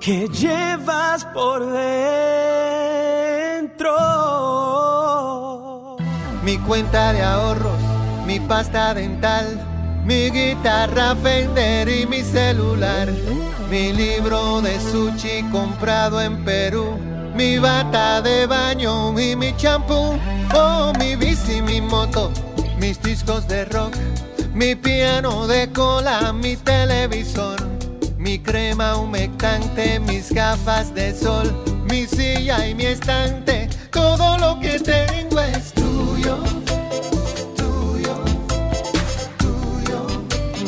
que llevas por dentro. Mi cuenta de ahorros, mi pasta dental, mi guitarra Fender y mi celular, mi libro de sushi comprado en Perú, mi bata de baño y mi champú, oh mi bici, mi moto, mis discos de rock, mi piano de cola, mi televisor, mi crema humectante, mis gafas de sol, mi silla y mi estante, todo lo que tengo es tuyo, tuyo, tuyo,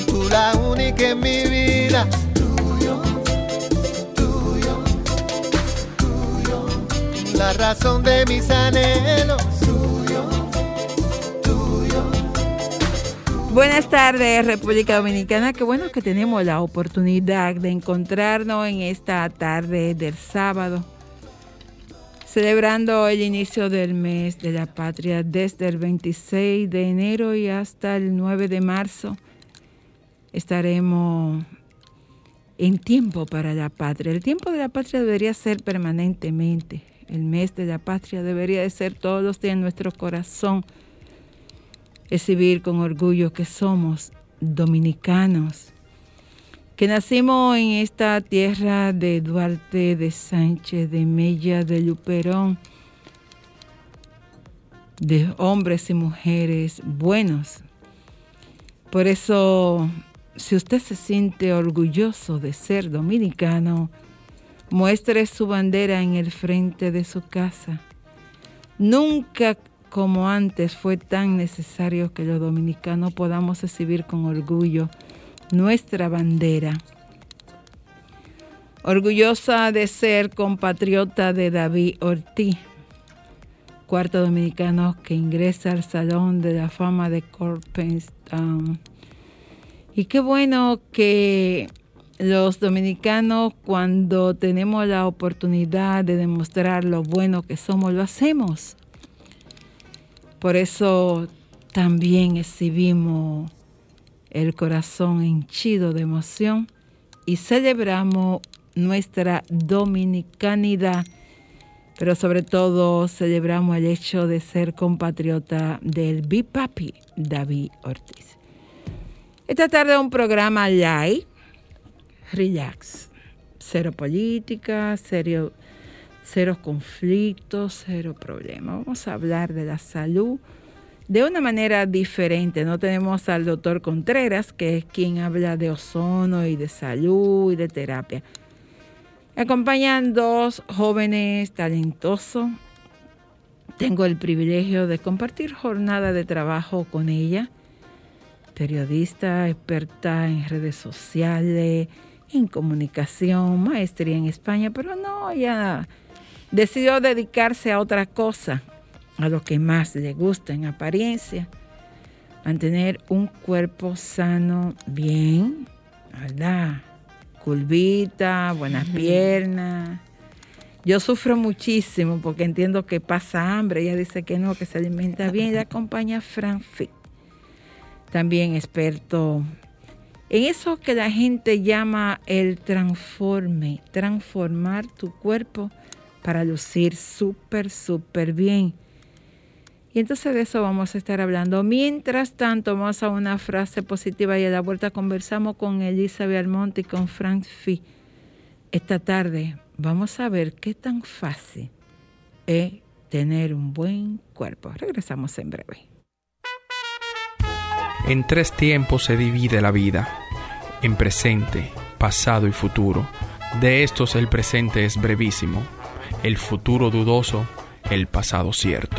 tú la única en mi vida, tuyo, tuyo, tuyo, la razón de mis anhelos, Buenas tardes, República Dominicana. Qué bueno que tenemos la oportunidad de encontrarnos en esta tarde del sábado, celebrando el inicio del mes de la patria desde el 26 de enero y hasta el 9 de marzo. Estaremos en tiempo para la patria. El tiempo de la patria debería ser permanentemente. El mes de la patria debería de ser todos los días en nuestro corazón exhibir con orgullo que somos dominicanos, que nacimos en esta tierra de Duarte, de Sánchez, de Mella, de Luperón, de hombres y mujeres buenos. Por eso, si usted se siente orgulloso de ser dominicano, muestre su bandera en el frente de su casa. Nunca como antes fue tan necesario que los dominicanos podamos exhibir con orgullo nuestra bandera. Orgullosa de ser compatriota de David Ortiz, cuarto dominicano que ingresa al Salón de la Fama de Corpenstown. Y qué bueno que los dominicanos cuando tenemos la oportunidad de demostrar lo bueno que somos, lo hacemos. Por eso también exhibimos el corazón henchido de emoción y celebramos nuestra dominicanidad, pero sobre todo celebramos el hecho de ser compatriota del Bipapi David Ortiz. Esta tarde un programa live, relax, cero política, cero cero conflictos, cero problemas. Vamos a hablar de la salud de una manera diferente. No tenemos al doctor Contreras, que es quien habla de ozono y de salud y de terapia. Acompañan dos jóvenes talentosos. Tengo el privilegio de compartir jornada de trabajo con ella. Periodista, experta en redes sociales, en comunicación, maestría en España, pero no, ya decidió dedicarse a otra cosa, a lo que más le gusta en apariencia, mantener un cuerpo sano, bien, ¿verdad? Curvita, buenas piernas. Yo sufro muchísimo porque entiendo que pasa hambre. Ella dice que no, que se alimenta bien. Ella acompaña a Fran Fit, también experto en eso que la gente llama el transforme, transformar tu cuerpo para lucir súper, súper bien. Y entonces de eso vamos a estar hablando. Mientras tanto, vamos a una frase positiva y a la vuelta conversamos con Elizabeth Almonte y con Frank Fee. Esta tarde vamos a ver qué tan fácil es tener un buen cuerpo. Regresamos en breve. En tres tiempos se divide la vida, en presente, pasado y futuro. De estos el presente es brevísimo, el futuro dudoso, el pasado cierto.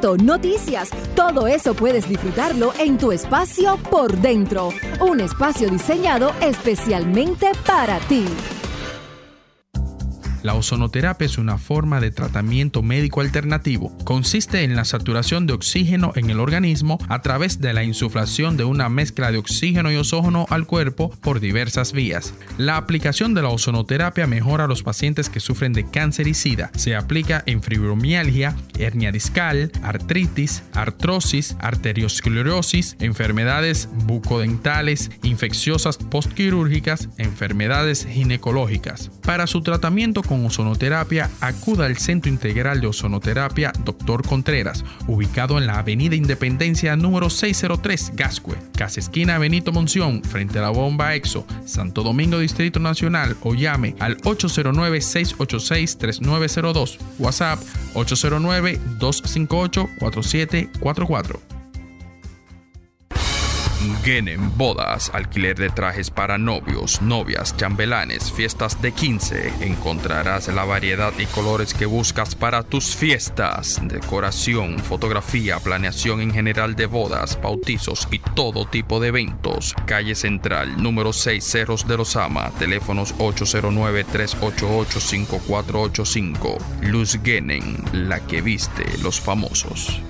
noticias, todo eso puedes disfrutarlo en tu espacio por dentro. Un espacio diseñado especialmente para ti. La ozonoterapia es una forma de tratamiento médico alternativo. Consiste en la saturación de oxígeno en el organismo a través de la insuflación de una mezcla de oxígeno y ozono al cuerpo por diversas vías. La aplicación de la ozonoterapia mejora a los pacientes que sufren de cáncer y sida. Se aplica en fibromialgia, hernia discal, artritis, artrosis, arteriosclerosis, enfermedades bucodentales, infecciosas postquirúrgicas, enfermedades ginecológicas. Para su tratamiento con ozonoterapia, acuda al Centro Integral de Ozonoterapia Dr. Contreras, ubicado en la Avenida Independencia número 603, Gascue Casa esquina Benito Monción, frente a la bomba EXO, Santo Domingo Distrito Nacional o llame al 809-686-3902, WhatsApp 809-258-4744. Genen Bodas, alquiler de trajes para novios, novias, chambelanes, fiestas de 15. Encontrarás la variedad y colores que buscas para tus fiestas. Decoración, fotografía, planeación en general de bodas, bautizos y todo tipo de eventos. Calle Central, número 6 Cerros de los Ama, teléfonos 809-388-5485. Luz Genen, la que viste los famosos.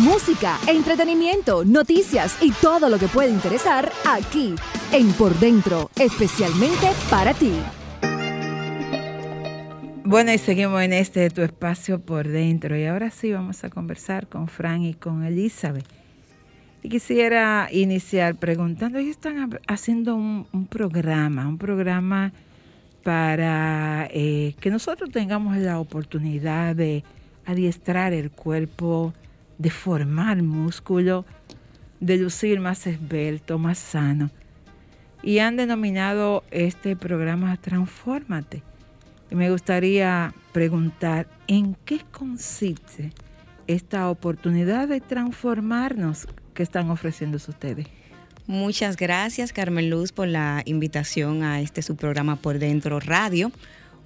Música, entretenimiento, noticias y todo lo que puede interesar aquí en Por Dentro, especialmente para ti. Bueno, y seguimos en este tu espacio por dentro. Y ahora sí vamos a conversar con Fran y con Elizabeth. Y quisiera iniciar preguntando, ellos están haciendo un, programa, un programa para eh, que nosotros tengamos la oportunidad de adiestrar el cuerpo, de formar músculo, de lucir más esbelto, más sano. Y han denominado este programa Transfórmate. Y me gustaría preguntar, ¿en qué consiste esta oportunidad de transformarnos que están ofreciendo ustedes? Muchas gracias, Carmen Luz, por la invitación a este su programa Por Dentro Radio.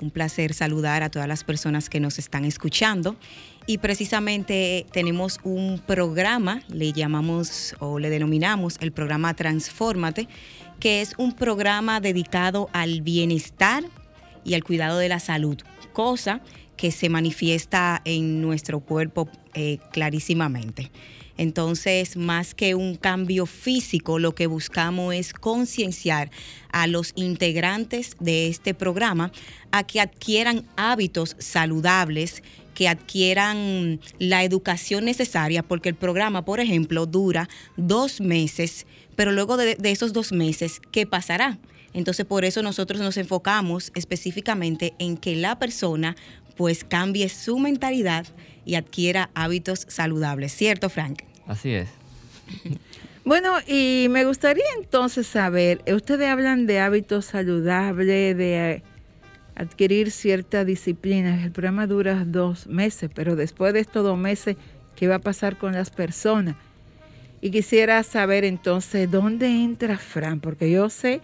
Un placer saludar a todas las personas que nos están escuchando. Y precisamente tenemos un programa, le llamamos o le denominamos el programa Transfórmate, que es un programa dedicado al bienestar y al cuidado de la salud, cosa que se manifiesta en nuestro cuerpo eh, clarísimamente. Entonces, más que un cambio físico, lo que buscamos es concienciar a los integrantes de este programa a que adquieran hábitos saludables, que adquieran la educación necesaria, porque el programa, por ejemplo, dura dos meses, pero luego de, de esos dos meses, ¿qué pasará? Entonces, por eso nosotros nos enfocamos específicamente en que la persona pues cambie su mentalidad y adquiera hábitos saludables, ¿cierto, Frank? Así es. Bueno, y me gustaría entonces saber, ustedes hablan de hábitos saludables, de adquirir cierta disciplina. El programa dura dos meses, pero después de estos dos meses, ¿qué va a pasar con las personas? Y quisiera saber entonces dónde entra Fran, porque yo sé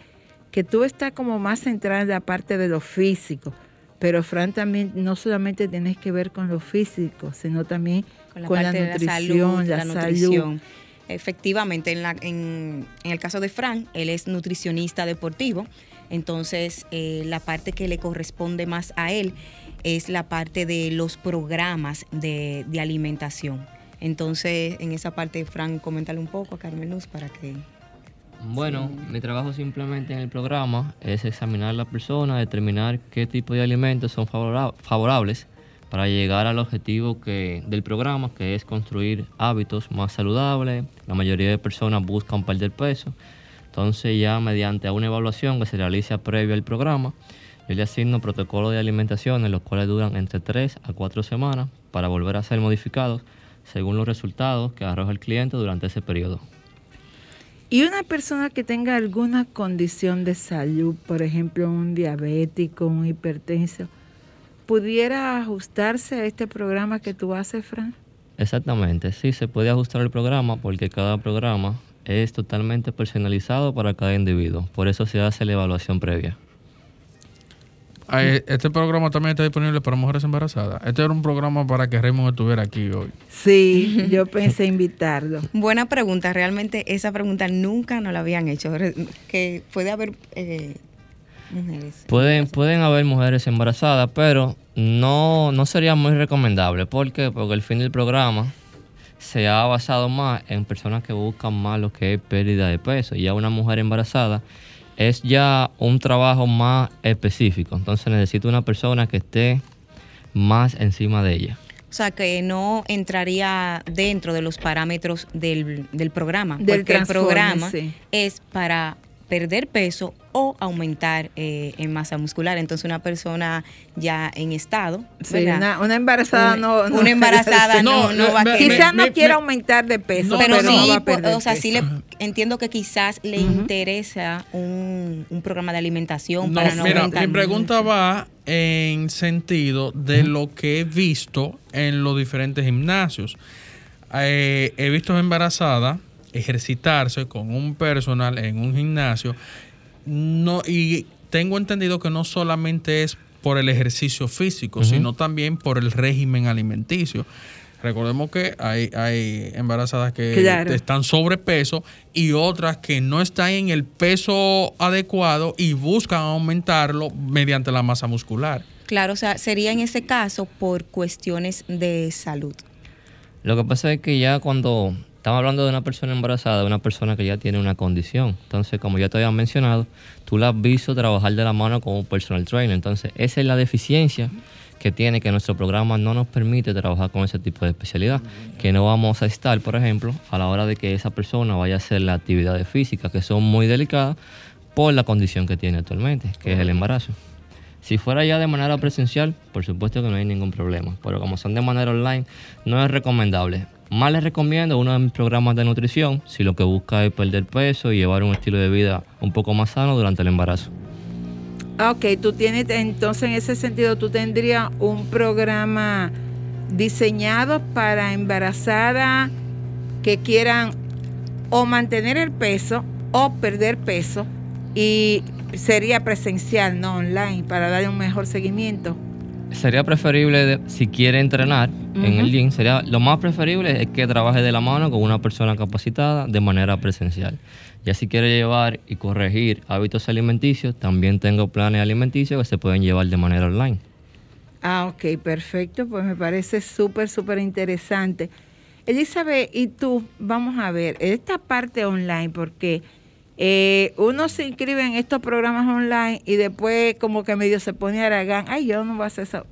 que tú estás como más centrada en la parte de lo físico, pero Fran también no solamente tienes que ver con lo físico, sino también con la, con la nutrición, la, la salud. nutrición. Efectivamente, en, la, en, en, el caso de Fran, él es nutricionista deportivo, entonces eh, la parte que le corresponde más a él es la parte de los programas de, de alimentación. Entonces, en esa parte, Fran, coméntale un poco a Carmen Luz para que bueno, sí. mi trabajo simplemente en el programa es examinar a la persona, determinar qué tipo de alimentos son favorables para llegar al objetivo que, del programa, que es construir hábitos más saludables. La mayoría de personas buscan perder peso. Entonces ya mediante una evaluación que se realiza previo al programa, yo le asigno protocolos de alimentación en los cuales duran entre 3 a 4 semanas para volver a ser modificados según los resultados que arroja el cliente durante ese periodo. Y una persona que tenga alguna condición de salud, por ejemplo, un diabético, un hipertenso, ¿pudiera ajustarse a este programa que tú haces, Fran? Exactamente, sí, se puede ajustar el programa porque cada programa es totalmente personalizado para cada individuo. Por eso se hace la evaluación previa. Este programa también está disponible para mujeres embarazadas. Este era un programa para que Raymond estuviera aquí hoy. Sí, yo pensé invitarlo. Buena pregunta. Realmente esa pregunta nunca nos la habían hecho. Que puede haber eh, mujeres. Pueden, pueden haber mujeres embarazadas, pero no, no sería muy recomendable. ¿Por qué? Porque el fin del programa se ha basado más en personas que buscan más lo que es pérdida de peso. Y a una mujer embarazada es ya un trabajo más específico. Entonces necesito una persona que esté más encima de ella. O sea, que no entraría dentro de los parámetros del, del programa. Del porque el programa sí. es para perder peso o aumentar eh, en masa muscular. Entonces una persona ya en estado, sí, una, una, embarazada un, no, no, una embarazada no, no, va a querer. Quizás no quiera aumentar de peso, pero, pero sí, no va a perder o sea, peso. sí le entiendo que quizás le uh -huh. interesa un, un, programa de alimentación para no mira, aumentar. Mi pregunta va en sentido de uh -huh. lo que he visto en los diferentes gimnasios. Eh, he visto embarazadas ejercitarse con un personal en un gimnasio. No, y tengo entendido que no solamente es por el ejercicio físico, sino también por el régimen alimenticio. Recordemos que hay, hay embarazadas que Claro. están sobrepeso y otras que no están en el peso adecuado y buscan aumentarlo mediante la masa muscular. Claro, o sea, sería en ese caso por cuestiones de salud. Lo que pasa es que ya cuando estamos hablando de una persona embarazada, de una persona que ya tiene una condición, entonces como ya te había mencionado, tú la has visto trabajar de la mano un personal trainer, entonces esa es la deficiencia que tiene que nuestro programa no nos permite trabajar con ese tipo de especialidad, que no vamos a estar, por ejemplo, a la hora de que esa persona vaya a hacer las actividades físicas que son muy delicadas por la condición que tiene actualmente, que es el embarazo. Si fuera ya de manera presencial, por supuesto que no hay ningún problema, pero como son de manera online, no es recomendable. Más les recomiendo uno de mis programas de nutrición, si lo que busca es perder peso y llevar un estilo de vida un poco más sano durante el embarazo. Ah, Ok, tú tienes, entonces en ese sentido, tú tendrías un programa diseñado para embarazadas que quieran o mantener el peso o perder peso y sería presencial, no online, para darle un mejor seguimiento. Sería preferible, de- si quiere entrenar en el gym, sería lo más preferible es que trabaje de la mano con una persona capacitada de manera presencial. Ya si quiere llevar y corregir hábitos alimenticios, también tengo planes alimenticios que se pueden llevar de manera online. Ah, ok, perfecto, pues me parece súper, súper interesante. Elizabeth, y tú, vamos a ver, esta parte online, porque eh, uno se inscribe en estos programas online y después como que medio se pone a aragán, ay, yo no voy a hacer eso.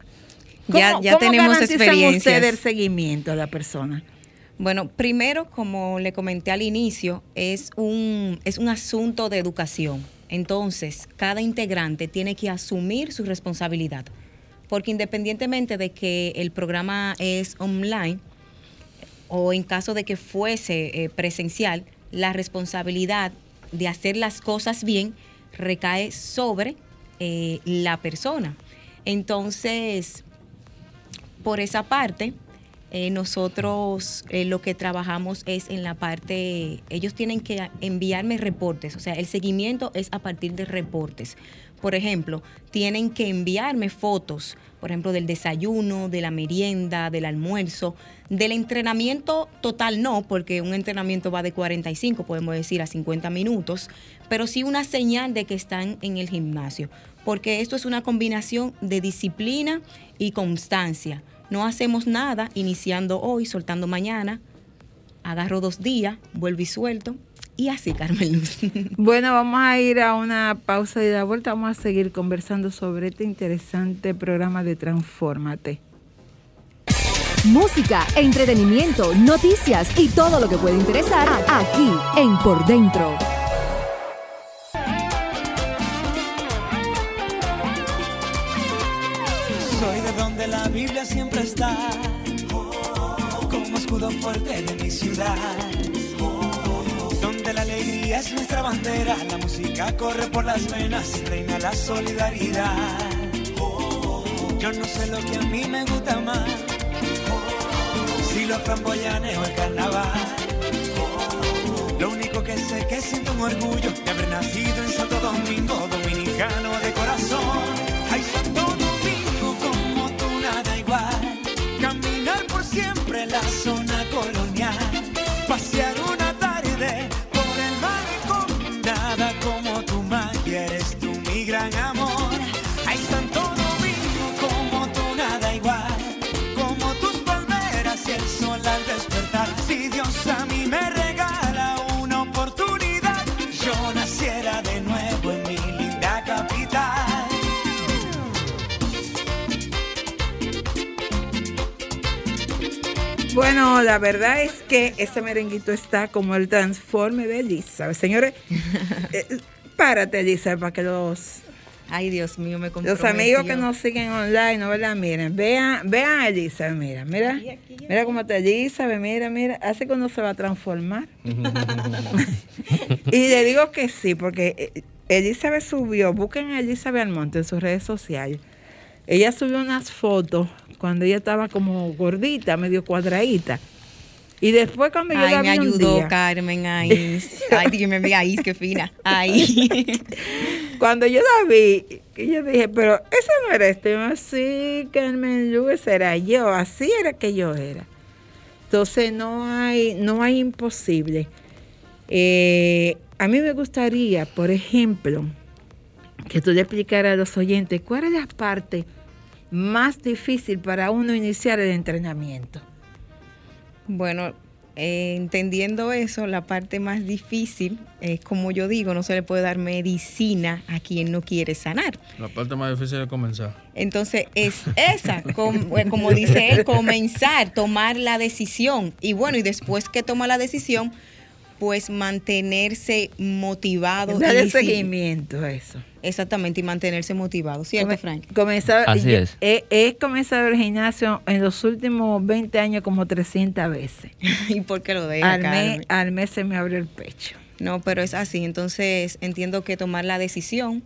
Ya- ¿Cómo- ya cómo tenemos ustedes el seguimiento a la persona? Bueno, primero, como le comenté al inicio, es un, es un asunto de educación. Entonces, cada integrante tiene que asumir su responsabilidad. Porque independientemente de que el programa es online o en caso de que fuese eh, presencial, la responsabilidad de hacer las cosas bien recae sobre eh, la persona. Entonces, por esa parte, eh, nosotros eh, lo que trabajamos es en la parte, ellos tienen que enviarme reportes, o sea, el seguimiento es a partir de reportes. Por ejemplo, tienen que enviarme fotos, por ejemplo, del desayuno, de la merienda, del almuerzo, del entrenamiento total no, porque un entrenamiento va de 45, podemos decir, a 50 minutos, pero sí una señal de que están en el gimnasio, porque esto es una combinación de disciplina y constancia. No hacemos nada iniciando hoy, soltando mañana, agarro dos días, vuelvo y suelto, y así, Carmen Luz. Bueno, vamos a ir a una pausa y de la vuelta vamos a seguir conversando sobre este interesante programa de Transfórmate. Música, entretenimiento, noticias y todo lo que puede interesar aquí en Por Dentro. Soy de donde la Biblia siempre está, como escudo fuerte de mi ciudad. Es nuestra bandera, la música corre por las venas, reina la solidaridad. Yo no sé lo que a mí me gusta más, si los framboyanes o el carnaval. Lo único que sé que siento un orgullo de haber nacido en Santo Domingo, dominicano de corazón. Dios a mí me regala una oportunidad, yo naciera de nuevo en mi linda capital. Bueno, la verdad es que ese merenguito está como el transforme de Elizabeth. Señores, eh, párate, Elizabeth, para que los, Ay, Dios mío, me los comprometió. amigos que nos siguen online, ¿no verdad? Miren, vean, vean a Elizabeth, mira, mira. Mira cómo está Elizabeth, mira, mira. Hace cuando se va a transformar. Y le digo que sí, porque eh, Elizabeth subió, busquen a Elizabeth Almonte en sus redes sociales. Ella subió unas fotos cuando ella estaba como gordita, medio cuadradita. Y después cuando yo Ay, la me vi un ayudó día, Carmen ahí. Ay, dígame, mira ahí, qué fina. Ahí. cuando yo la vi, yo dije, pero esa no era este. Sí, Carmen Luz, era yo, así era que yo era. Entonces no hay, no hay imposible. Eh, a mí me gustaría, por ejemplo, que tú le explicaras a los oyentes cuál es la parte más difícil para uno iniciar el entrenamiento. Bueno, eh, entendiendo eso, la parte más difícil es como yo digo, no se le puede dar medicina a quien no quiere sanar. La parte más difícil es comenzar. Entonces es esa, com- eh, como dice él, comenzar, tomar la decisión. Y bueno, y después que toma la decisión, pues mantenerse motivado. Darle seguimiento a eso. Exactamente, y mantenerse motivado, ¿cierto, Come- Frank? Comenzar, Así yo- es. He, he comenzado el gimnasio en los últimos 20 años como 300 veces. ¿Y por qué lo deja, Al mes, al mes se me abrió el pecho. No, pero es así. Entonces entiendo que tomar la decisión,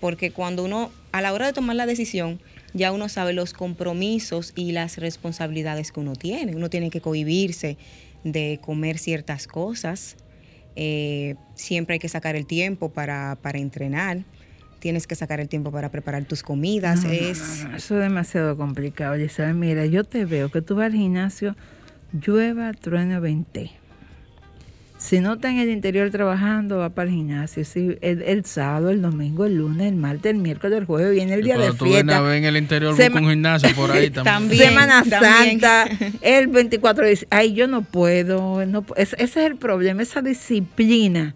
porque cuando uno, a la hora de tomar la decisión, ya uno sabe los compromisos y las responsabilidades que uno tiene. Uno tiene que cohibirse de comer ciertas cosas. Eh, siempre hay que sacar el tiempo para, para entrenar. Tienes que sacar el tiempo para preparar tus comidas. No, es no, no, eso es demasiado complicado. Elizabeth. mira, yo te veo que tú vas al gimnasio, llueva, trueno, vente. Si no está en el interior trabajando, va para el gimnasio. Si el, el sábado, el domingo, el lunes, el martes, el miércoles, el jueves, viene el Y día de cuando tú fiesta. ver en el interior, Sema- busca un gimnasio por ahí también. También. Semana también. Santa, el 24 de Ay, yo no puedo. No, ese, ese es el problema, esa disciplina.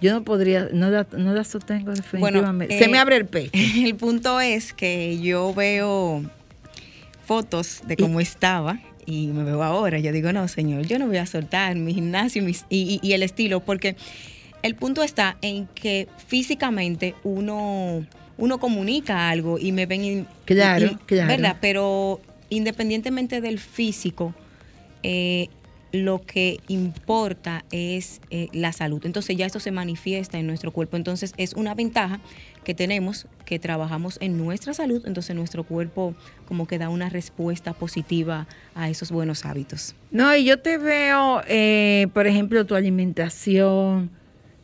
Yo no podría, no la, no la sostengo definitivamente. Se eh, me abre el pecho. El punto es que yo veo fotos de cómo estaba y me veo ahora. Yo digo, no, señor, yo no voy a soltar mi gimnasio mis- y, y- y el estilo, porque el punto está en que físicamente uno, uno comunica algo y me ven. Claro, claro. ¿Verdad? Pero independientemente del físico, eh, lo que importa es eh, la salud. Entonces ya esto se manifiesta en nuestro cuerpo. Entonces es una ventaja que tenemos, que trabajamos en nuestra salud. Entonces nuestro cuerpo como que da una respuesta positiva a esos buenos hábitos. No, y yo te veo, eh, por ejemplo, tu alimentación,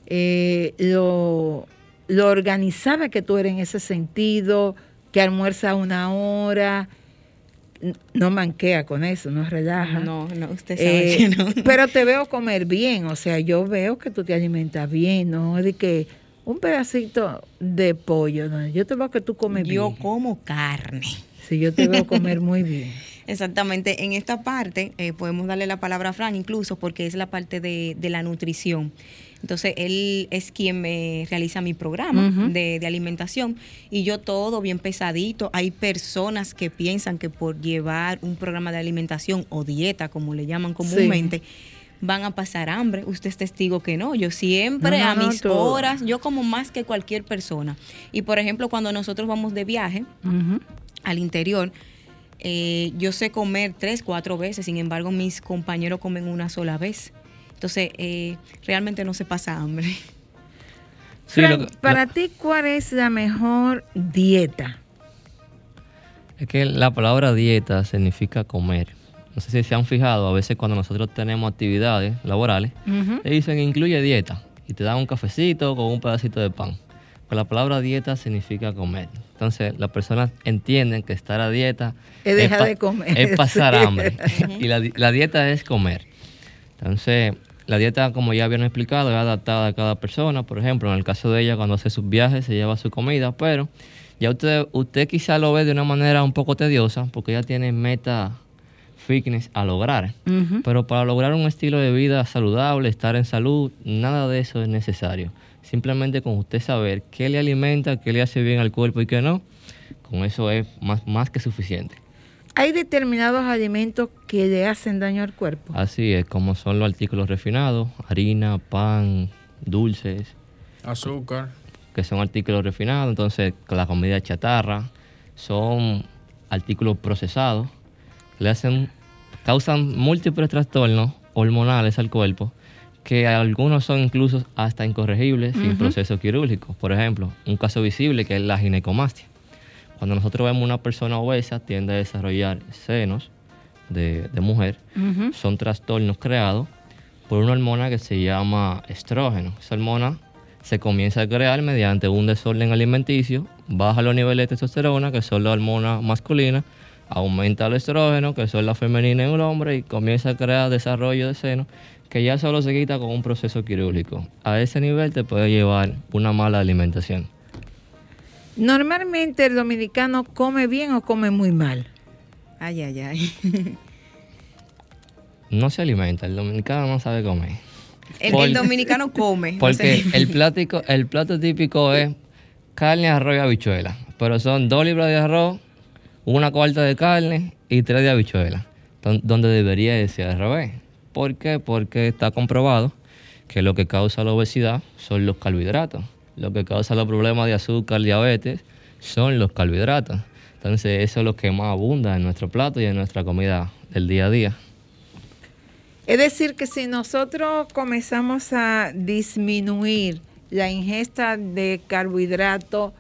eh, lo, lo organizada que tú eres en ese sentido, que almuerza una hora, no manquea con eso, no relaja. No, no, usted sabe Eh, que no. Pero te veo comer bien, o sea, yo veo que tú te alimentas bien, ¿no? De que un pedacito de pollo, ¿no? Yo te veo que tú comes Yo bien. como carne. Sí, yo te veo comer muy bien. Exactamente. En esta parte eh, podemos darle la palabra a Fran incluso porque es la parte de, de la nutrición. Entonces, él es quien me realiza mi programa de, de alimentación y yo todo bien pesadito. Hay personas que piensan que por llevar un programa de alimentación o dieta, como le llaman comúnmente, van a pasar hambre. Usted es testigo que no. Yo siempre No, no, a mis horas, yo como más que cualquier persona. Y por ejemplo, cuando nosotros vamos de viaje, al interior, eh, yo sé comer tres, cuatro veces, sin embargo mis compañeros comen una sola vez. Entonces, eh, realmente no se pasa hambre. Sí, Frank, lo que- para lo- ti, ¿cuál es la mejor dieta? Es que la palabra dieta significa comer. No sé si se han fijado, a veces cuando nosotros tenemos actividades laborales, le dicen incluye dieta y te dan un cafecito con un pedacito de pan. Pues la palabra dieta significa comer. Entonces las personas entienden que estar a dieta Es dejar pa- de comer, es pasar hambre. y la, la dieta es comer. Entonces la dieta, como ya habían explicado, es adaptada a cada persona. Por ejemplo, en el caso de ella, cuando hace sus viajes, se lleva su comida, pero ya usted, usted quizá lo ve de una manera un poco tediosa porque ella tiene meta fitness a lograr. Pero para lograr un estilo de vida saludable, estar en salud, nada de eso es necesario. Simplemente con usted saber qué le alimenta, qué le hace bien al cuerpo y qué no, con eso es más, más que suficiente. Hay determinados alimentos que le hacen daño al cuerpo. Así es, como son los artículos refinados, harina, pan, dulces, Azúcar. que son artículos refinados, entonces la comida chatarra, son artículos procesados, le hacen, causan múltiples trastornos hormonales al cuerpo, que algunos son incluso hasta incorregibles sin proceso quirúrgico. Por ejemplo, un caso visible que es la ginecomastia. Cuando nosotros vemos una persona obesa, tiende a desarrollar senos, de, de mujer, son trastornos creados por una hormona que se llama estrógeno. Esa hormona se comienza a crear mediante un desorden alimenticio, baja los niveles de testosterona, que son la hormona masculina, aumenta el estrógeno, que son la femenina en el hombre, y comienza a crear desarrollo de seno, que ya solo se quita con un proceso quirúrgico. A ese nivel te puede llevar una mala alimentación. Normalmente el dominicano come bien o come muy mal. Ay, ay, ay. No se alimenta, el dominicano no sabe comer. El, Por- el dominicano come. Porque el, plático, el plato típico es carne, arroz y habichuela. Pero son dos libras de arroz, una cuarta de carne y tres de habichuela. Don- Donde debería de ser al revés. ¿Por qué? Porque está comprobado que lo que causa la obesidad son los carbohidratos. Lo que causa los problemas de azúcar, diabetes, son los carbohidratos. Entonces eso es lo que más abunda en nuestro plato y en nuestra comida del día a día. Es decir, que si nosotros comenzamos a disminuir la ingesta de carbohidratos,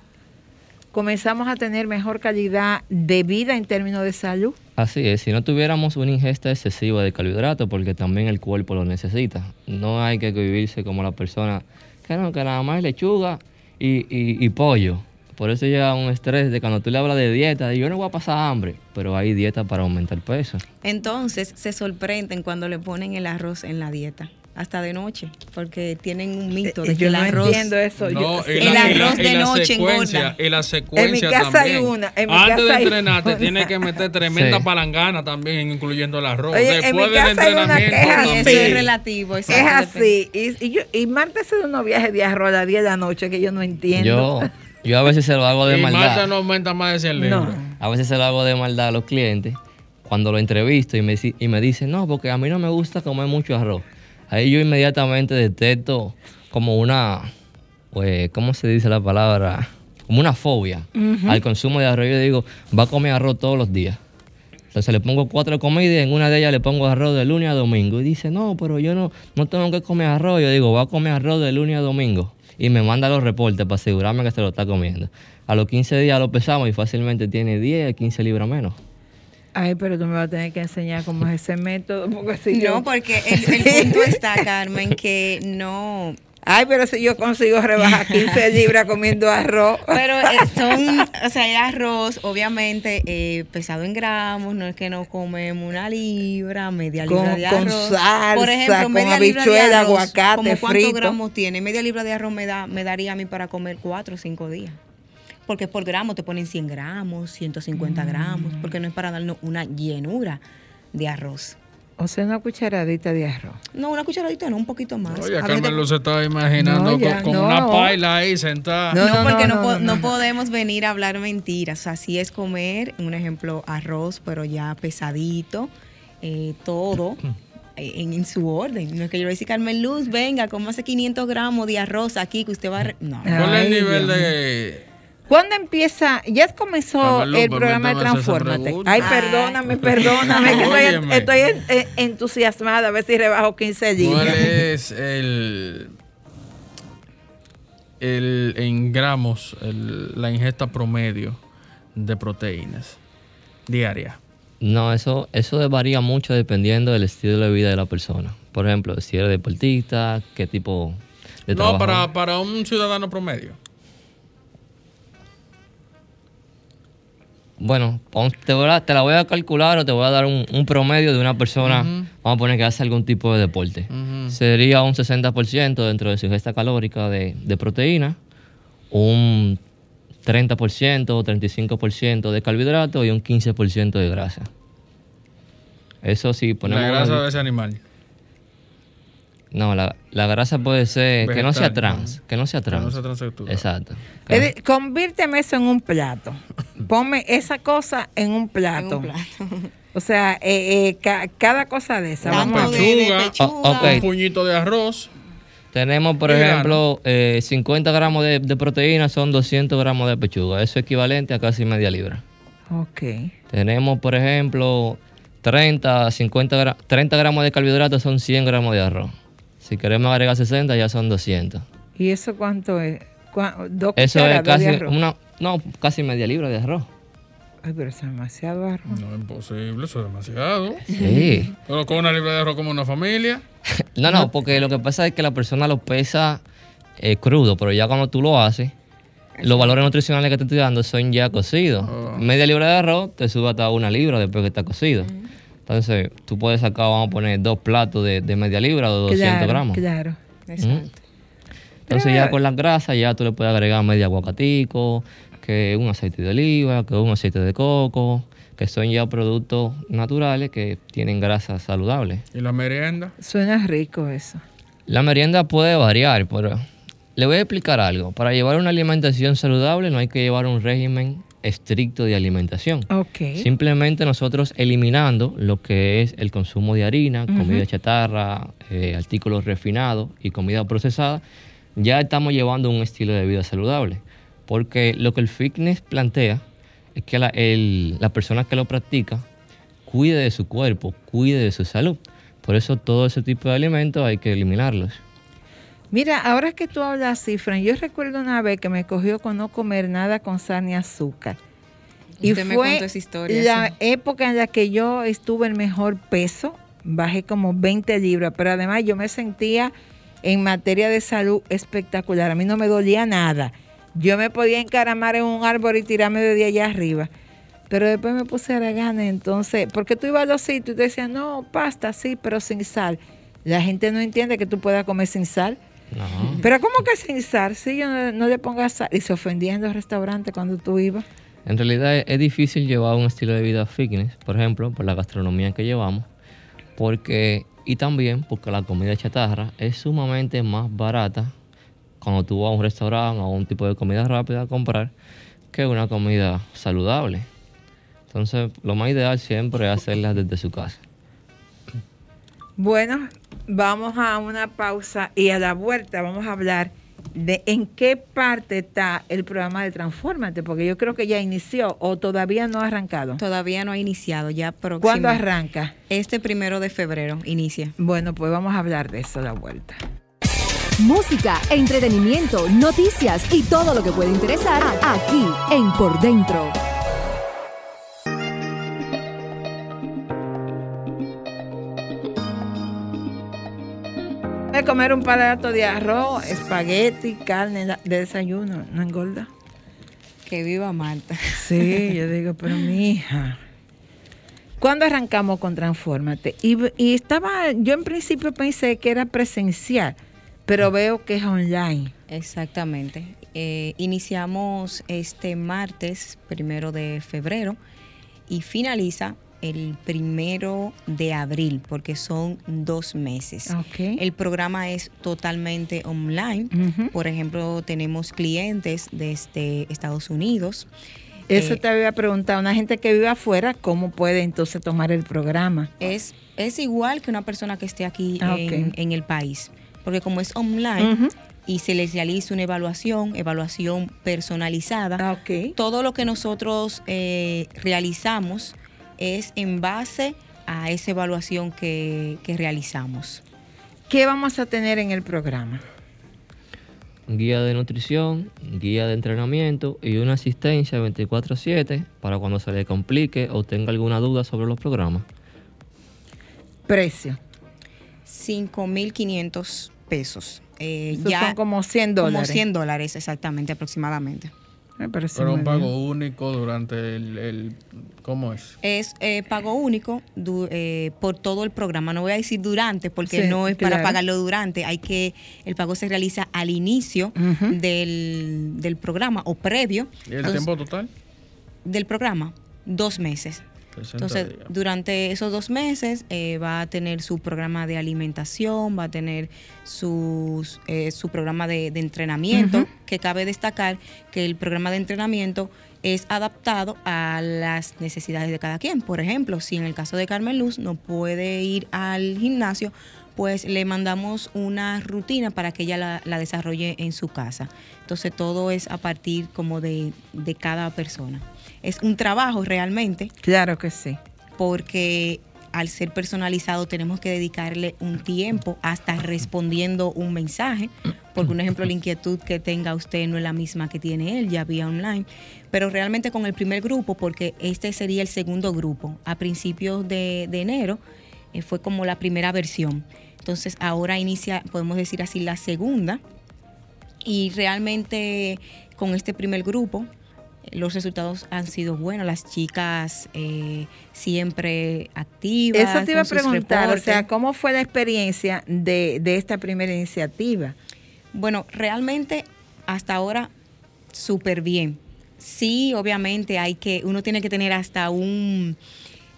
comenzamos a tener mejor calidad de vida en términos de salud. Así es, si no tuviéramos una ingesta excesiva de carbohidratos, porque también el cuerpo lo necesita. No hay que vivirse como la persona que no, que nada más es lechuga y, y- pollo. Por eso llega un estrés de cuando tú le hablas de dieta, yo no voy a pasar hambre, pero hay dieta para aumentar peso. Entonces se sorprenden cuando le ponen el arroz en la dieta. Hasta de noche, porque tienen un mito de Eh, que yo el no arroz. entiendo eso. No, yo- y el la- y la- arroz y de la noche secuencia, engorda. Y la secuencia casa hay una, en mi Antes casa de hay entrenar te una. tienes que meter tremenda Sí. palangana también, incluyendo el arroz. Oye, en Después mi del hay es entrenamiento Y así. eso es relativo. Es así. Y, y yo, y Marta hace unos viajes de arroz a las 10 de la noche que yo no entiendo. Yo, yo a veces se lo hago de Y maldad. Marta no aumenta más de 100 libras. No. A veces se lo hago de maldad a los clientes cuando lo entrevisto y me, y me dicen, no, porque a mí no me gusta comer mucho arroz. Ahí yo inmediatamente detecto como una, pues, ¿cómo se dice la palabra? Como una fobia al consumo de arroz. Yo digo, va a comer arroz todos los días. Entonces le pongo cuatro comidas y en una de ellas le pongo arroz de lunes a domingo. Y dice, no, pero yo no, no tengo que comer arroz. Yo digo, va a comer arroz de lunes a domingo. Y me manda los reportes para asegurarme que se lo está comiendo. A los 15 días lo pesamos y fácilmente tiene 10 a 15 libras menos. Ay, pero tú me vas a tener que enseñar cómo es ese método. Porque si yo... No, porque el, el punto está, Carmen, que no. Ay, pero si yo consigo rebajar 15 libras comiendo arroz. Pero eh, son, o sea, el arroz, obviamente, eh, pesado en gramos, no es que nos comemos una libra, media Con- libra de con arroz. salsa, con libra de habichuela, arroz, aguacate, ¿cómo cuántos frito. gramos tiene? Media libra de arroz me, da, me daría a mí para comer cuatro o cinco días. Porque por gramo te ponen 100 gramos, 150 Mm. gramos, porque no es para darnos una llenura de arroz. O sea, una cucharadita de arroz. No, una cucharadita, no, un poquito más. Oye, A Carmen veces- lo se estaba imaginando No, ya, con, con no. una paila ahí sentada. No, No, no, porque no, no, no, po- no, no no. podemos venir a hablar mentiras. O sea, sí es comer, un ejemplo, arroz, pero ya pesadito, eh, todo eh, en, en su orden. No es que yo le decía, Carmen Luz, venga, como hace 500 gramos de arroz aquí que usted va a... re-". No. ¿Cuál es el nivel Dios de...? ¿Cuándo empieza? Ya comenzó el programa de Transfórmate. pregunta. Ay, perdóname, perdóname. que estoy, estoy en- en- entusiasmada a ver si rebajo 15 ¿Cuál libras. es el, el en gramos el- la ingesta promedio de proteínas diaria? No, eso, eso varía mucho dependiendo del estilo de vida de la persona. Por ejemplo, si eres deportista, qué tipo de No, trabajo. para, para un ciudadano promedio. Bueno, te, voy a- te la voy a calcular o te voy a dar un, un promedio de una persona, vamos a poner que hace algún tipo de deporte. Sería un 60% dentro de su ingesta calórica de, de proteína, un 30% o 35% de carbohidratos y un 15% de grasa. Eso sí, ponemos... la grasa de ese animal. No, la, la grasa puede ser que no sea trans, que no sea Que no trans. sea. Exacto. Es de- Convírteme eso en un plato. Ponme esa cosa en un En plato. un plato. O sea, eh, eh, ca- cada cosa de esa. Una Vamos a Tanto ver. de, de pechuga. pechuga. Oh, ok. Un puñito de arroz. Tenemos, por ejemplo, eh, 50 gramos de, de proteína son 200 gramos de pechuga. Eso es equivalente a casi media libra. Ok. Tenemos, por ejemplo, 30, 50 gra- 30 gramos de carbohidratos son 100 gramos de arroz. Si queremos agregar 60 ya son 200. ¿Y eso cuánto es? ¿Cuá- ¿Dos Eso es cucharadas de casi arroz? una, no, casi media libra de arroz. Ay, pero es demasiado arroz. No, imposible, eso es demasiado. Sí. Pero con una libra de arroz como una familia. No, no, porque lo que pasa es que la persona lo pesa eh, crudo, pero ya cuando tú lo haces, los valores nutricionales que te estoy dando son ya cocidos. Media libra de arroz te sube hasta una libra después que está cocido. Entonces, tú puedes sacar, vamos a poner dos platos de, de media libra o 200 claro, gramos. Claro. Ujú. Entonces ya con las grasas ya tú le puedes agregar medio aguacatico, que un aceite de oliva, que un aceite de coco, que son ya productos naturales que tienen grasas saludables. ¿Y la merienda? Suena rico eso. La merienda puede variar, pero le voy a explicar algo. Para llevar una alimentación saludable no hay que llevar un régimen estricto de alimentación. Ok. Simplemente nosotros eliminando lo que es el consumo de harina, comida chatarra, eh, artículos refinados y comida procesada, ya estamos llevando un estilo de vida saludable. Porque lo que el fitness plantea es que la, el- la persona que lo practica cuide de su cuerpo, cuide de su salud. Por eso todo ese tipo de alimentos hay que eliminarlos. Mira, ahora que tú hablas así, Fran, yo recuerdo una vez que me cogió con no comer nada con sal ni azúcar. Y Usted me fue contó esa historia, la sí. época en la que yo estuve en mejor peso, bajé como 20 libras, pero además yo me sentía en materia de salud espectacular. A mí no me dolía nada. Yo me podía encaramar en un árbol y tirarme de allá arriba. Pero después me puse a la gana, entonces, porque tú ibas a los sitios y te decían, no, pasta, sí, pero sin sal. La gente no entiende que tú puedas comer sin sal. No. Pero ¿cómo que sin yo no, no le pongas sal. Y se ofendían en los restaurantes cuando tú ibas. En realidad es, es difícil llevar un estilo de vida fitness, por ejemplo, por la gastronomía que llevamos, porque y también porque la comida chatarra es sumamente más barata cuando tú vas a un restaurante o a un tipo de comida rápida a comprar que una comida saludable. Entonces, lo más ideal siempre es hacerla desde su casa. Bueno, vamos a una pausa y a la vuelta vamos a hablar de en qué parte está el programa de Transformate, porque yo creo que ya inició o todavía no ha arrancado. Todavía no ha iniciado, ya próximo. ¿Cuándo arranca? Este primero de febrero inicia. Bueno, pues vamos a hablar de eso a la vuelta. Música, entretenimiento, noticias y todo lo que puede interesar aquí en Por Dentro. A comer un plato de arroz, espagueti, carne de desayuno, no engorda. Que viva Marta. Sí, yo digo, pero mi hija. ¿Cuándo arrancamos con Transfórmate? Y, y estaba, yo en principio pensé que era presencial, pero veo que es online. Exactamente. Eh, iniciamos este martes, primero de febrero, y finaliza el primero de abril, porque son dos meses. El programa es totalmente online. Por ejemplo, tenemos clientes desde Estados Unidos. Eso Eh, te había preguntado, una gente que vive afuera, ¿cómo puede entonces tomar el programa? es, es igual que una persona que esté aquí Ah, en, el país, porque como es online y se les realiza una evaluación, evaluación personalizada, Ah, todo lo que nosotros eh, realizamos es en base a esa evaluación que, que realizamos. ¿Qué vamos a tener en el programa? Guía de nutrición, guía de entrenamiento y una asistencia 24/7 para cuando se le complique o tenga alguna duda sobre los programas. Precio. 5.500 pesos. Eh, Eso son como 100 Como dólares. 100 dólares exactamente, aproximadamente. Me parece Pero un pago bien. único durante el, el- ¿Cómo es? Es eh, pago único du- eh, por todo el programa. No voy a decir durante, porque Sí, no es para claro. pagarlo durante. Hay que el pago se realiza al inicio del, del programa o previo. ¿Y el Entonces, tiempo total? del programa, dos meses. 60 Entonces, días. durante esos dos meses eh, va a tener su programa de alimentación, va a tener sus, eh, su programa de, de entrenamiento, que cabe destacar que el programa de entrenamiento es adaptado a las necesidades de cada quien. Por ejemplo, si en el caso de Carmen Luz no puede ir al gimnasio, pues le mandamos una rutina para que ella la, la desarrolle en su casa. Entonces todo es a partir como de, de cada persona. Es un trabajo realmente Claro que sí. porque al ser personalizado tenemos que dedicarle un tiempo hasta respondiendo un mensaje, porque un ejemplo, la inquietud que tenga usted no es la misma que tiene él, ya vía online, pero realmente con el primer grupo, porque este sería el segundo grupo, a principios de, de enero eh, fue como la primera versión. Entonces ahora inicia, podemos decir así, la segunda, y realmente con este primer grupo los resultados han sido buenos, las chicas eh, siempre activas. Eso te iba a preguntar, o sea, ¿cómo fue la experiencia de, de esta primera iniciativa? Bueno, realmente hasta ahora súper bien. Sí, obviamente hay que, uno tiene que tener hasta un,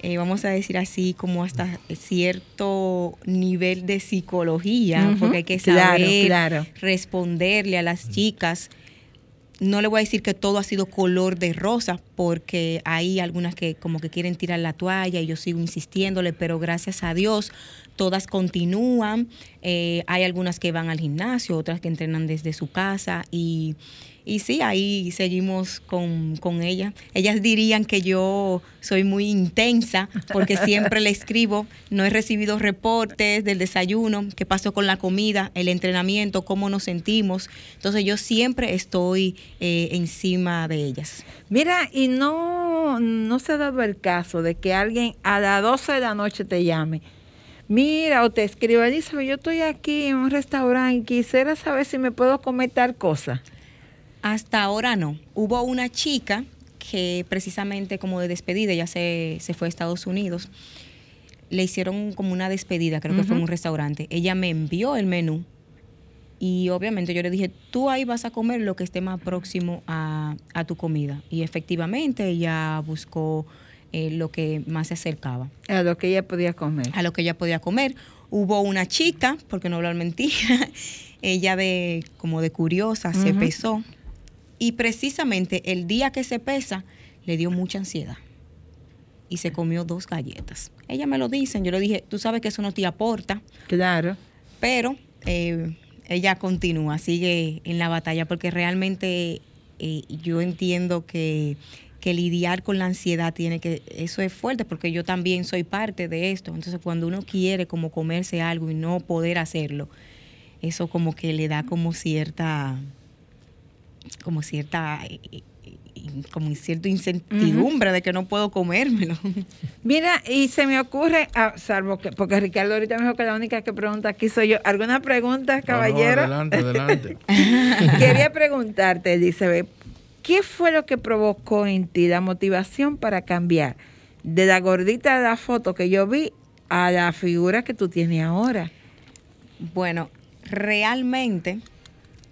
eh, vamos a decir así, como hasta cierto nivel de psicología, porque hay que claro, saber claro. responderle a las chicas. No le voy a decir que todo ha sido color de rosa, porque hay algunas que como que quieren tirar la toalla y yo sigo insistiéndole, pero gracias a Dios todas continúan. Eh, hay algunas que van al gimnasio, otras que entrenan desde su casa y, y sí, ahí seguimos con, con ellas. Ellas dirían que yo soy muy intensa porque siempre le escribo, no he recibido reportes del desayuno, qué pasó con la comida, el entrenamiento, cómo nos sentimos. Entonces yo siempre estoy eh, encima de ellas. Mira, y no, no se ha dado el caso de que alguien a las 12 de la noche te llame. Mira, o te escriba, Elizabeth, yo estoy aquí en un restaurante y quisiera saber si me puedo comer tal cosa. Hasta ahora no. Hubo una chica que precisamente como de despedida, ya se, se fue a Estados Unidos, le hicieron como una despedida, creo que fue en un restaurante. Ella me envió el menú y obviamente yo le dije, tú ahí vas a comer lo que esté más próximo a, a tu comida. Y efectivamente ella buscó eh, lo que más se acercaba A lo que ella podía comer. a lo que ella podía comer. Hubo una chica, porque no hablar mentira, ella de como de curiosa se pesó y precisamente el día que se pesa le dio mucha ansiedad y se comió dos galletas. Ella me lo dicen, yo le dije, tú sabes que eso no te aporta, Claro. pero eh, ella continúa, sigue en la batalla porque realmente eh, yo entiendo que, que lidiar con la ansiedad tiene que, eso es fuerte porque yo también soy parte de esto. Entonces cuando uno quiere como comerse algo y no poder hacerlo, eso como que le da como cierta, como cierta, eh, eh, como cierta incertidumbre de que no puedo comérmelo. Mira, y se me ocurre, ah, salvo que, porque Ricardo ahorita me dijo que la única que pregunta aquí soy yo. ¿Alguna pregunta, caballero? adelante, adelante. Quería preguntarte, Elizabeth, ¿qué fue lo que provocó en ti la motivación para cambiar de la gordita de la foto que yo vi a la figura que tú tienes ahora? Bueno, realmente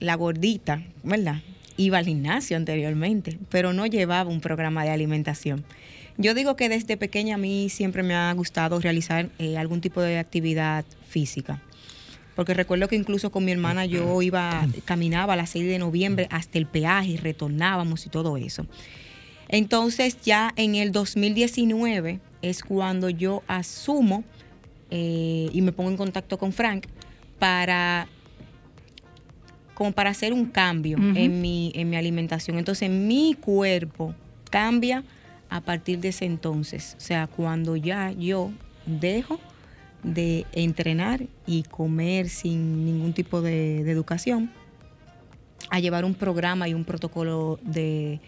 la gordita, ¿verdad? Iba al gimnasio anteriormente, pero no llevaba un programa de alimentación. Yo digo que desde pequeña a mí siempre me ha gustado realizar eh, algún tipo de actividad física. Porque recuerdo que incluso con mi hermana yo iba, caminaba a las 6 de noviembre hasta el peaje y retornábamos y todo eso. Entonces ya en el 2019 es cuando yo asumo eh, y me pongo en contacto con Frank para como para hacer un cambio en, mi, en mi alimentación. Entonces mi cuerpo cambia a partir de ese entonces. O sea, cuando ya yo dejo de entrenar y comer sin ningún tipo de, de educación, a llevar un programa y un protocolo de,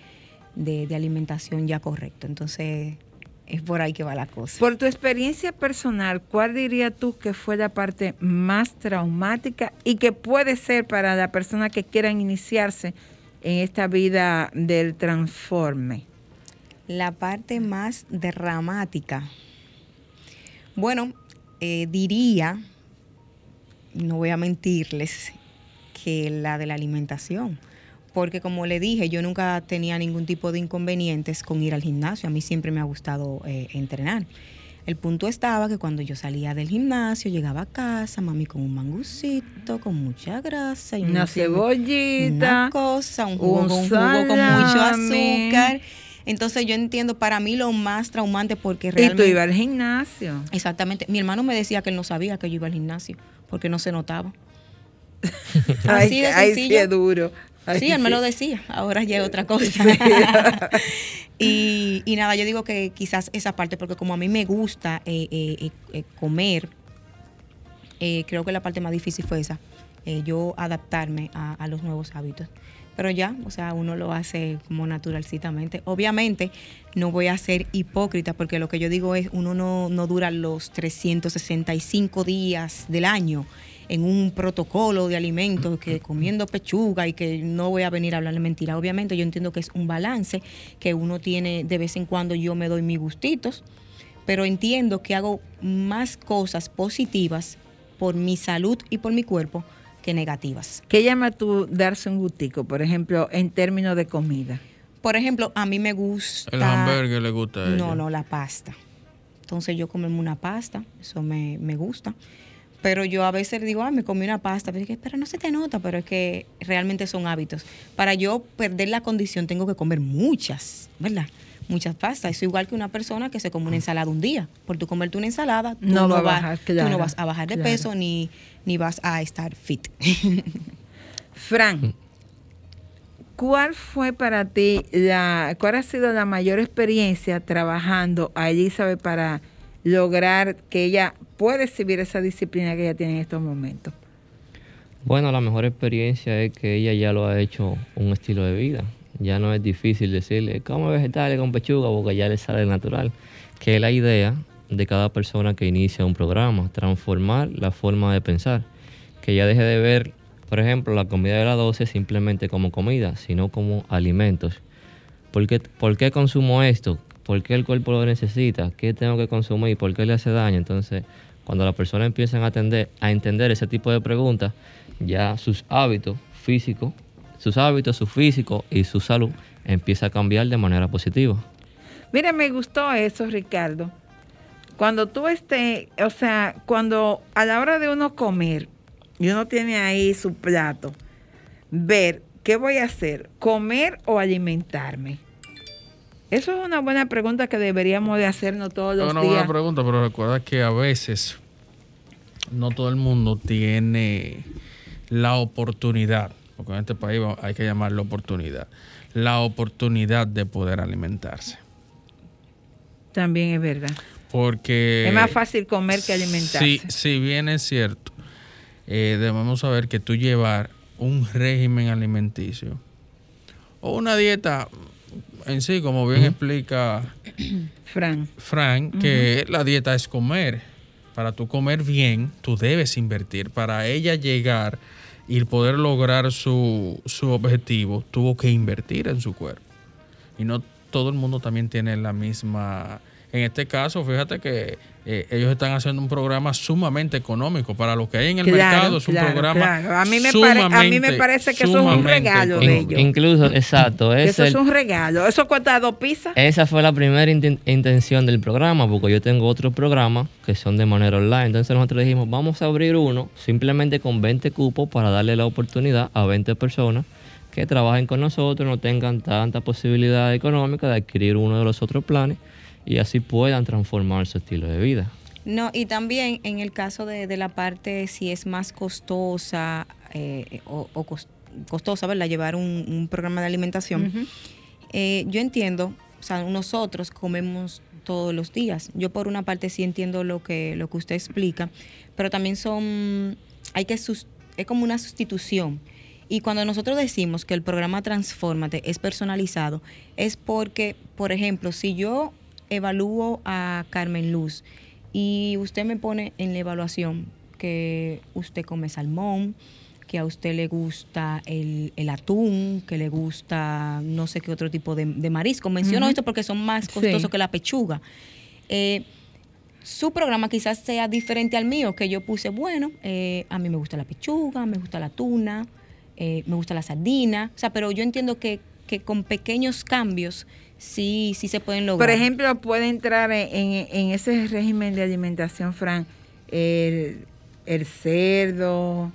de- de alimentación ya correcto. Entonces, es por ahí que va la cosa. Por tu experiencia personal, ¿cuál dirías tú que fue la parte más traumática y que puede ser para la persona que quieran iniciarse en esta vida del transforme? La parte más dramática. Bueno, eh, diría, no voy a mentirles, que la de la alimentación. Porque como le dije, yo nunca tenía ningún tipo de inconvenientes con ir al gimnasio. A mí siempre me ha gustado eh, entrenar. El punto estaba que cuando yo salía del gimnasio, llegaba a casa, mami con un mangucito, con mucha grasa y Una un- cebollita, una cosa, un jugo, un jugo con mucho azúcar. Entonces yo entiendo para mí lo más traumante porque Y tú realmente... ibas al gimnasio. Exactamente. Mi hermano me decía que él no sabía que yo iba al gimnasio porque no se notaba. Así de ay, sí sencillo. es duro. Ay, sí, él me lo decía. Ahora ya es otra cosa. y, y nada, yo digo que quizás esa parte, porque como a mí me gusta eh, eh, eh, comer, creo que la parte más difícil fue esa. yo adaptarme a, a los nuevos hábitos. Pero ya, o sea, uno lo hace como naturalcitamente. Obviamente, no voy a ser hipócrita porque lo que yo digo es, uno no, no dura los 365 días del año en un protocolo de alimentos, que comiendo pechuga y que no voy a venir a hablarle mentira. Obviamente yo entiendo que es un balance que uno tiene de vez en cuando, yo me doy mis gustitos, pero entiendo que hago más cosas positivas por mi salud y por mi cuerpo que negativas. ¿Qué llama tú darse un gustico, por ejemplo, en términos de comida? Por ejemplo, a mí me gusta... El hamburger le gusta a ella. No, no, la pasta. Entonces yo comerme una pasta, eso me, me gusta. Pero yo a veces digo, ah, me comí una pasta, pero, es que, pero no se te nota, pero es que realmente son hábitos. Para yo perder la condición tengo que comer muchas, ¿verdad? Muchas pastas. Es igual que una persona que se come una ensalada un día. Por tú comerte una ensalada, tú No no, va a vas, bajar, tú claro, no vas a bajar de claro. peso ni, ni vas a estar fit. Fran, ¿cuál fue para ti la, cuál ha sido la mayor experiencia trabajando a Elizabeth para lograr que ella pueda exhibir esa disciplina que ella tiene en estos momentos? Bueno, la mejor experiencia es que ella ya lo ha hecho un estilo de vida. Ya no es difícil decirle, come vegetales con pechuga, porque ya le sale natural. Que es la idea de cada persona que inicia un programa, transformar la forma de pensar. Que ya deje de ver, por ejemplo, la comida de las 12 simplemente como comida, sino como alimentos. ¿Por qué, por qué consumo esto? ¿Por qué el cuerpo lo necesita? ¿Qué tengo que consumir? ¿Por qué le hace daño? Entonces, cuando las personas empiezan a, atender, a entender ese tipo de preguntas, ya sus hábitos físicos, sus hábitos, su físico y su salud empieza a cambiar de manera positiva. Mira, me gustó eso, Ricardo. Cuando tú estés, o sea, cuando a la hora de uno comer y uno tiene ahí su plato, ver qué voy a hacer, comer o alimentarme. Eso es una buena pregunta que deberíamos de hacernos todos Es los una días. buena pregunta, pero recuerda que a veces no todo el mundo tiene la oportunidad, porque en este país hay que llamarlo oportunidad, la oportunidad de poder alimentarse. También es verdad. Porque... es más fácil comer que alimentarse. Sí, si bien es cierto, eh, debemos saber que tú llevar un régimen alimenticio o una dieta en sí, como bien explica Fran. Fran, que la dieta es comer. Para tú comer bien, tú debes invertir. Para ella llegar y poder lograr su, su objetivo, tuvo que invertir en su cuerpo. Y no todo el mundo también tiene la misma... En este caso, fíjate que eh, ellos están haciendo un programa sumamente económico. Para lo que hay en el Claro, mercado es un claro, programa claro. A mí me pare- a mí me sumamente- parece que eso es un sumamente regalo de ellos. Incluso, exacto, es eso es un regalo. Eso cuesta dos pizzas. Esa fue la primera inten- intención del programa, porque yo tengo otros programas que son de manera online. Entonces nosotros dijimos, vamos a abrir uno simplemente con 20 cupos para darle la oportunidad a 20 personas que trabajen con nosotros, no tengan tanta posibilidad económica de adquirir uno de los otros planes y así puedan transformar su estilo de vida. No, y también en el caso de, de la parte si es más costosa eh, o, o cos- costosa, ¿verdad? Llevar un, un programa de alimentación. Eh, yo entiendo, o sea, nosotros comemos todos los días. Yo por una parte sí entiendo lo que, lo que usted explica, pero también son, hay que, es como una sustitución. Y cuando nosotros decimos que el programa Transfórmate es personalizado, es porque, por ejemplo, si yo evalúo a Carmen Luz y usted me pone en la evaluación que usted come salmón, que a usted le gusta el, el atún, que le gusta no sé qué otro tipo de, de marisco. Menciono esto porque son más Sí. costosos que la pechuga. Eh, su programa quizás sea diferente al mío, que yo puse, bueno, eh, a mí me gusta la pechuga, me gusta la tuna, eh, me gusta la sardina, o sea, pero yo entiendo que, que con pequeños cambios sí, sí se pueden lograr. Por ejemplo, puede entrar en, en- en ese régimen de alimentación, Fran, el, el cerdo,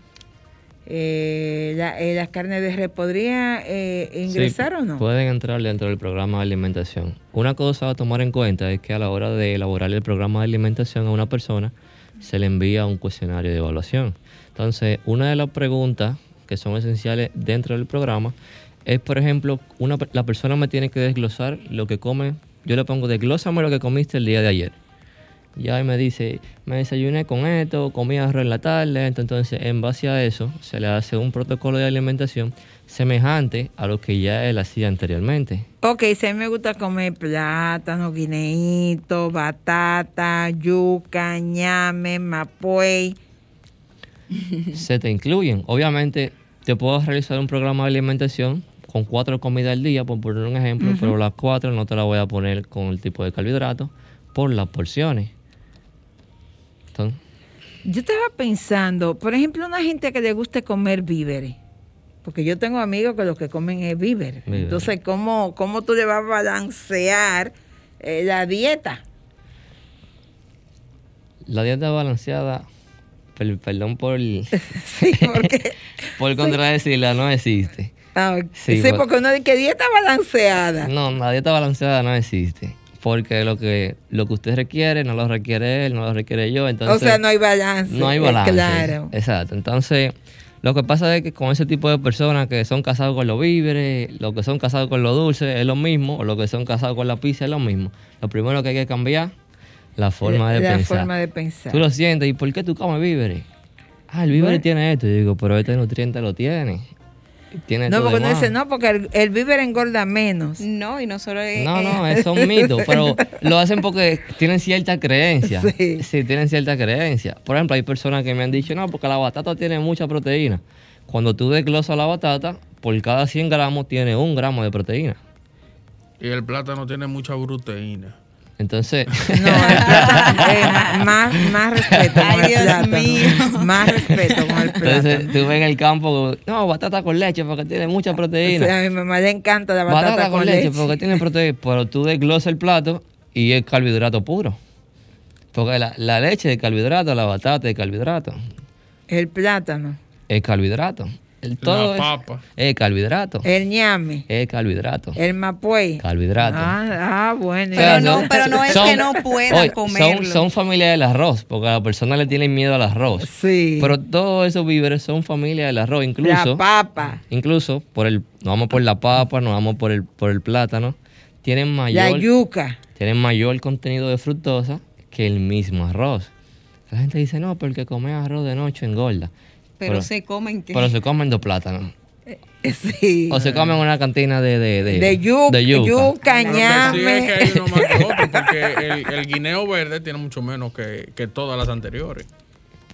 eh, la, eh, las carnes de res. ¿Podría eh, ingresar Sí, o no? Pueden entrar dentro del programa de alimentación. Una cosa a tomar en cuenta es que a la hora de elaborar el programa de alimentación a una persona, se le envía un cuestionario de evaluación. Entonces, una de las preguntas que son esenciales dentro del programa es, por ejemplo, una, la persona me tiene que desglosar lo que come. Yo le pongo, desglósame lo que comiste el día de ayer. Ya me dice, me desayuné con esto, comí arroz en la tarde, entonces en base a eso se le hace un protocolo de alimentación semejante a lo que ya él hacía anteriormente. Ok, si a mí me gusta comer plátano, guineíto, batata, yuca, ñame, mapuey. se te incluyen. Obviamente, te puedo realizar un programa de alimentación con cuatro comidas al día, por poner un ejemplo, pero las cuatro no te las voy a poner con el tipo de carbohidratos por las porciones. Entonces, Yo estaba pensando, por ejemplo, una gente que le guste comer víveres. Porque yo tengo amigos que lo que comen es víveres. Entonces, ¿cómo, ¿cómo tú le vas a balancear eh, la dieta? la dieta balanceada, per- perdón por, Sí, porque, por contradecirla, no existe. Ah, Sí, sí, por- porque uno dice que dieta balanceada. No, la dieta balanceada no existe. Porque lo que, lo que usted requiere no lo requiere él, no lo requiere yo. Entonces, o sea, no hay balance. No hay balance. Claro. Exacto. Entonces, lo que pasa es que con ese tipo de personas que son casados con los víveres, los que son casados con lo dulce es lo mismo, o los que son casados con la pizza es lo mismo. Lo primero que hay que cambiar, la forma de la pensar. forma de pensar. Tú lo sientes, ¿y por qué tú comes víveres? Ah, el víver Bueno. tiene esto. Yo digo, pero este nutriente lo tiene. Tiene No, porque uno dice, no, porque el, el víver engorda menos. No, y no solo es... No, no, es un mito, pero lo hacen porque tienen cierta creencia. Sí. tienen cierta creencia. Por ejemplo, hay personas que me han dicho, no, porque la batata tiene mucha proteína. Cuando tú desglosas la batata, por cada 100 gramos tiene un gramo de proteína. Y el plátano tiene mucha proteína. Entonces, No, plátano, eh, más, más respeto con Ay, el Dios plátano. mío. Más respeto con el entonces plátano. tú ves en el campo, no, batata con leche porque tiene mucha O proteína. sea, a mi mamá le encanta la batata, con, leche. porque tiene proteína. Pero tú desglosas el plato y es carbohidrato puro. Porque la, la leche es carbohidrato, la batata es carbohidrato. El plátano, Es carbohidrato. El, todo la es- papa. es carbohidrato. el ñame, Es carbohidrato. el mapuey. Carbohidrato. Ah, ah, bueno. Pero no- pero no es que no puedan oye, comerlo. Son, son familia del arroz, porque a la persona le tienen miedo al arroz. Sí. Pero todos esos víveres son familia del arroz, la incluso, papa, incluso por el, nos vamos por la papa, nos vamos por el, por el plátano, tienen la mayor, yuca. tienen mayor contenido de fructosa que el mismo arroz. La gente dice, no, porque comer arroz de noche engorda. Pero se comen que... pero se comen dos plátanos. Sí. O se comen en una cantina de, de, de, de yuca, de yuca. yuca, que sí es ñame. que hay uno más que otro, porque el, el guineo verde tiene mucho menos que, que todas las anteriores.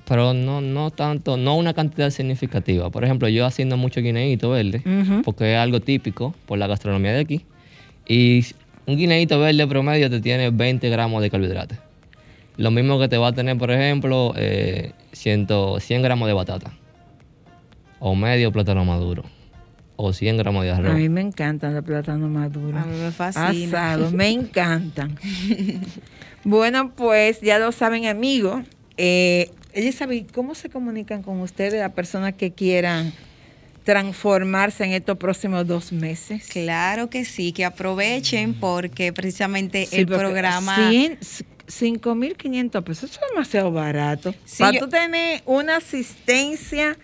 Pero no, no tanto, no una cantidad significativa. Por ejemplo, yo haciendo mucho guineíto verde, Ujú. porque es algo típico por la gastronomía de aquí. Y un guineíto verde promedio te tiene 20 gramos de carbohidratos. Lo mismo que te va a tener, por ejemplo, eh, 100, 100 gramos de batata. O medio plátano maduro. O 100 gramos de A arroz. mí me encantan los plátanos maduros. A mí me fascina. Asados, me encantan. bueno, pues ya lo saben, amigos. Eh, Elizabeth, ¿cómo se comunican con ustedes las personas que quieran transformarse en estos próximos dos meses? Claro que sí, que aprovechen porque precisamente Sí, el porque programa... 5.500 pesos, eso es demasiado barato. Sí, Para yo- tú tener una asistencia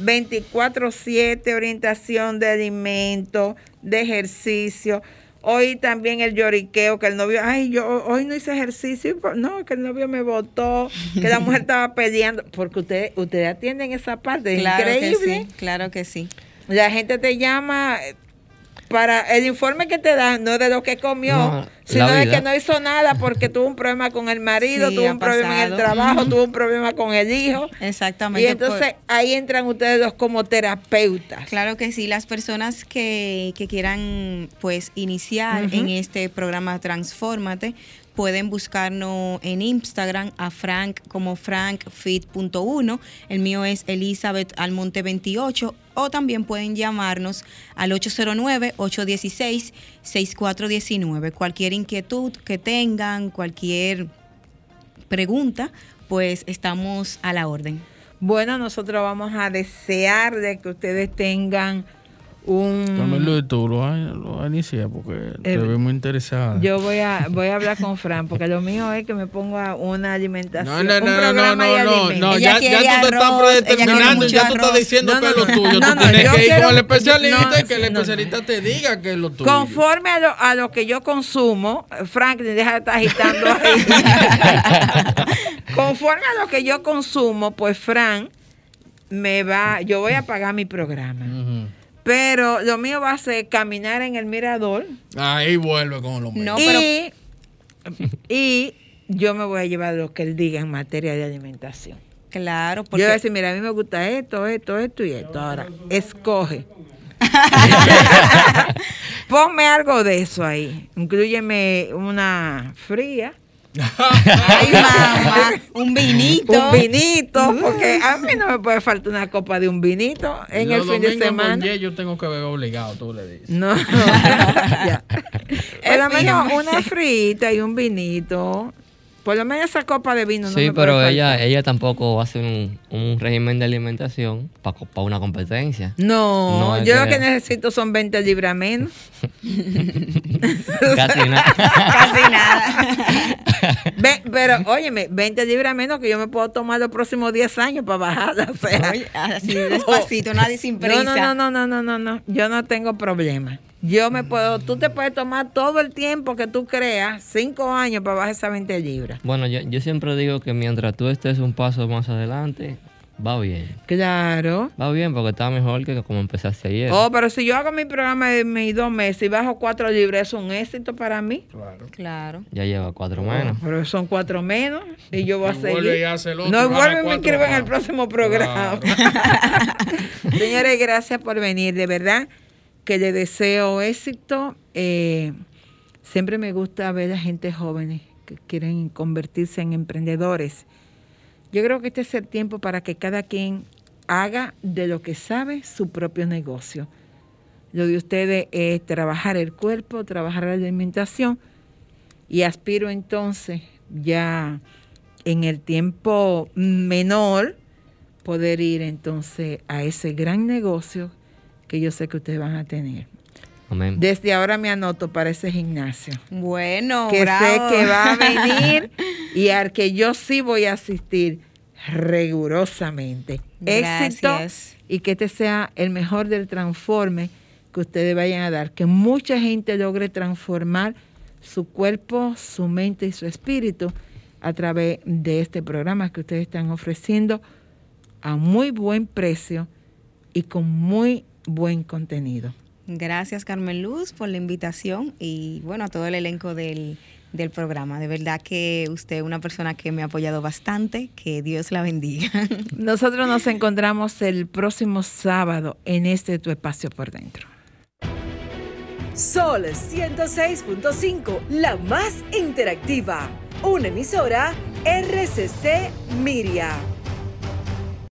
24-7, orientación de alimentos, de ejercicio. Hoy también el lloriqueo, que el novio, ay, yo hoy no hice ejercicio, por- no, que el novio me votó, que la mujer estaba peleando, porque ustedes ustedes atienden esa parte, Claro increíble. que sí, claro que sí. La gente te llama para el informe que te dan, no de lo que comió, No, sino de que no hizo nada porque tuvo un problema con el marido, Sí, tuvo un problema en el trabajo, Ujú. tuvo un problema con el hijo. Exactamente. Y entonces ahí entran ustedes dos como terapeutas. Claro que sí, las personas que, que quieran pues iniciar en este programa Transfórmate pueden buscarnos en Instagram a Frank como frankfit.1, el mío es Elizabeth Almonte 28 o también pueden llamarnos al 809-816-6419. Cualquier inquietud que tengan, cualquier pregunta, pues estamos a la orden. Bueno, nosotros vamos a desear de que ustedes tengan Un... Luis, tú lo vas, lo vas a iniciar porque te Eh, veo muy interesada. Yo voy a, voy a hablar con Fran, porque lo mío es que me ponga una alimentación. No, no, un no, no, no, no, ya, ya tú te estás predeterminando, ya tú estás diciendo No, que es lo tuyo. no, tú tienes que ir quiero- con el especialista no, y que el no, no. especialista te diga que es lo tuyo. Conforme a lo, a lo que yo consumo, Franklin, deja de estar agitando ahí. Conforme a lo que yo consumo, pues Fran me va, yo voy a pagar mi programa. Ujú. Pero lo mío va a ser caminar en el mirador Ahí vuelve con lo mismo. No, pero y, y yo me voy a llevar lo que él diga en materia de alimentación. claro, Yo voy a porque decir, mira, a mí me gusta esto, esto, esto y esto. Ahora, escoge. Ponme algo de eso ahí. Incluyeme una fría. Ay mamá, un vinito. Un vinito, porque a mí no me puede faltar una copa de un vinito en Los el fin de con semana. Yo tengo que beber obligado, tú le dices. No, no, ya. Por lo Es menos una frita y un vinito. Por lo menos esa copa de vino no Sí, me puede pero ella, ella tampoco va a hacer un, un régimen de alimentación para una competencia. No, No, yo lo que- necesito son 20 libras menos. Casi nada. Casi nada. Ve- pero, óyeme, 20 libras menos que yo me puedo tomar los próximos 10 años para bajarla. O sea, Oye, así despacito, nadie sin no, prisa. no, no, no, no, no, no. Yo no tengo problema. Yo me puedo, tú te puedes tomar todo el tiempo que tú creas, 5 años para bajar esas 20 libras. Bueno, yo, yo siempre digo que mientras tú estés un paso más adelante, va bien. Claro. Va bien porque está mejor que como empezaste ayer. Oh, pero si yo hago mi programa de mis dos meses y bajo 4 libras, es un éxito para mí. Claro. Ya lleva cuatro menos. Pero son 4 menos y yo voy a seguir. vuelve y hace el otro, no, vuelve y me cuatro inscribo en el próximo programa. Señores, gracias por venir. De verdad que le deseo éxito. Eh, siempre me gusta ver a gente jóvenes que quieren convertirse en emprendedores. Yo creo que este es el tiempo para que cada quien haga de lo que sabe su propio negocio. Lo de ustedes es trabajar el cuerpo, trabajar la alimentación y aspiro entonces ya en el tiempo menor poder ir entonces a ese gran negocio que yo sé que ustedes van a tener. Amén. Desde ahora me anoto para ese gimnasio. Bueno, que bravo. sé que va a venir y al que yo sí voy a asistir rigurosamente. Éxito Gracias. y que este sea el mejor del transforme que ustedes vayan a dar. Que mucha gente logre transformar su cuerpo, su mente y su espíritu a través de este programa que ustedes están ofreciendo a muy buen precio y con muy buen contenido. Gracias, Carmen Luz, por la invitación y bueno, a todo el elenco del, del programa. De verdad que usted es una persona que me ha apoyado bastante. Que Dios la bendiga. Nosotros nos encontramos el próximo sábado en este Tu Espacio por Dentro. Sol 106.5, la más interactiva. Una emisora RCC Miria.